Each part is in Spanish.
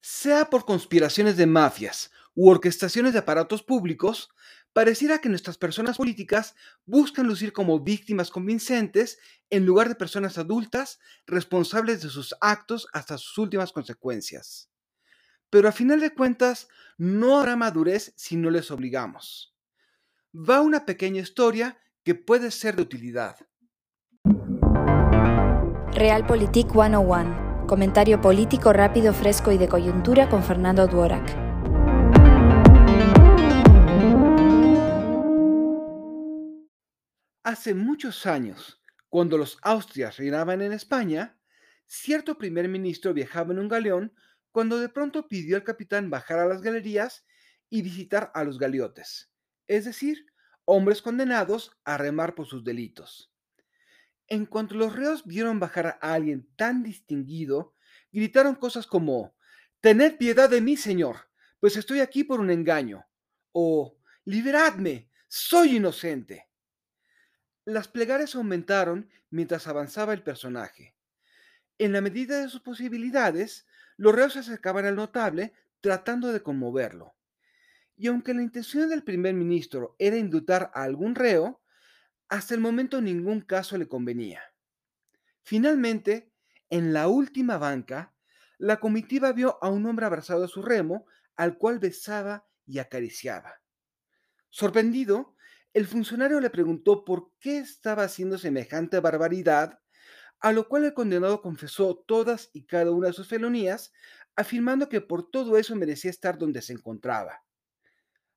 Sea por conspiraciones de mafias u orquestaciones de aparatos públicos, pareciera que nuestras personas políticas buscan lucir como víctimas convincentes en lugar de personas adultas responsables de sus actos hasta sus últimas consecuencias. Pero a final de cuentas, no habrá madurez si no les obligamos. Va una pequeña historia que puede ser de utilidad. Realpolitik 101 Comentario político rápido, fresco y de coyuntura con Fernando Duorak. Hace muchos años, cuando los Austrias reinaban en España, cierto primer ministro viajaba en un galeón cuando de pronto pidió al capitán bajar a las galerías y visitar a los galeotes, es decir, hombres condenados a remar por sus delitos. En cuanto los reos vieron bajar a alguien tan distinguido, gritaron cosas como, Tened piedad de mí, señor, pues estoy aquí por un engaño, o Liberadme, soy inocente. Las plegarias aumentaron mientras avanzaba el personaje. En la medida de sus posibilidades, los reos se acercaban al notable tratando de conmoverlo. Y aunque la intención del primer ministro era indultar a algún reo, hasta el momento ningún caso le convenía. Finalmente, en la última banca, la comitiva vio a un hombre abrazado a su remo, al cual besaba y acariciaba. Sorprendido, el funcionario le preguntó por qué estaba haciendo semejante barbaridad, a lo cual el condenado confesó todas y cada una de sus felonías, afirmando que por todo eso merecía estar donde se encontraba.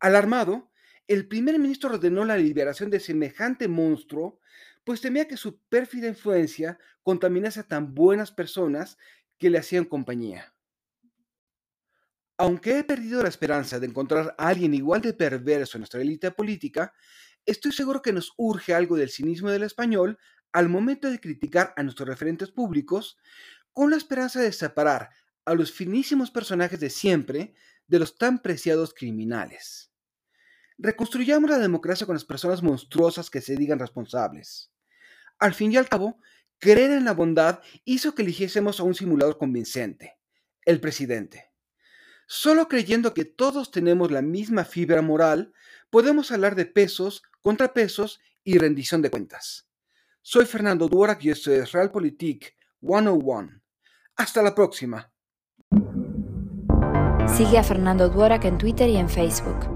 Alarmado, el primer ministro ordenó la liberación de semejante monstruo, pues temía que su pérfida influencia contaminase a tan buenas personas que le hacían compañía. Aunque he perdido la esperanza de encontrar a alguien igual de perverso en nuestra élite política, estoy seguro que nos urge algo del cinismo del español al momento de criticar a nuestros referentes públicos, con la esperanza de separar a los finísimos personajes de siempre de los tan preciados criminales. Reconstruyamos la democracia con las personas monstruosas que se digan responsables. Al fin y al cabo, creer en la bondad hizo que eligiésemos a un simulador convincente, el presidente. Solo creyendo que todos tenemos la misma fibra moral, podemos hablar de pesos, contrapesos y rendición de cuentas. Soy Fernando Duarak y esto es Realpolitik 101. Hasta la próxima. Sigue a Fernando Duarak en Twitter y en Facebook.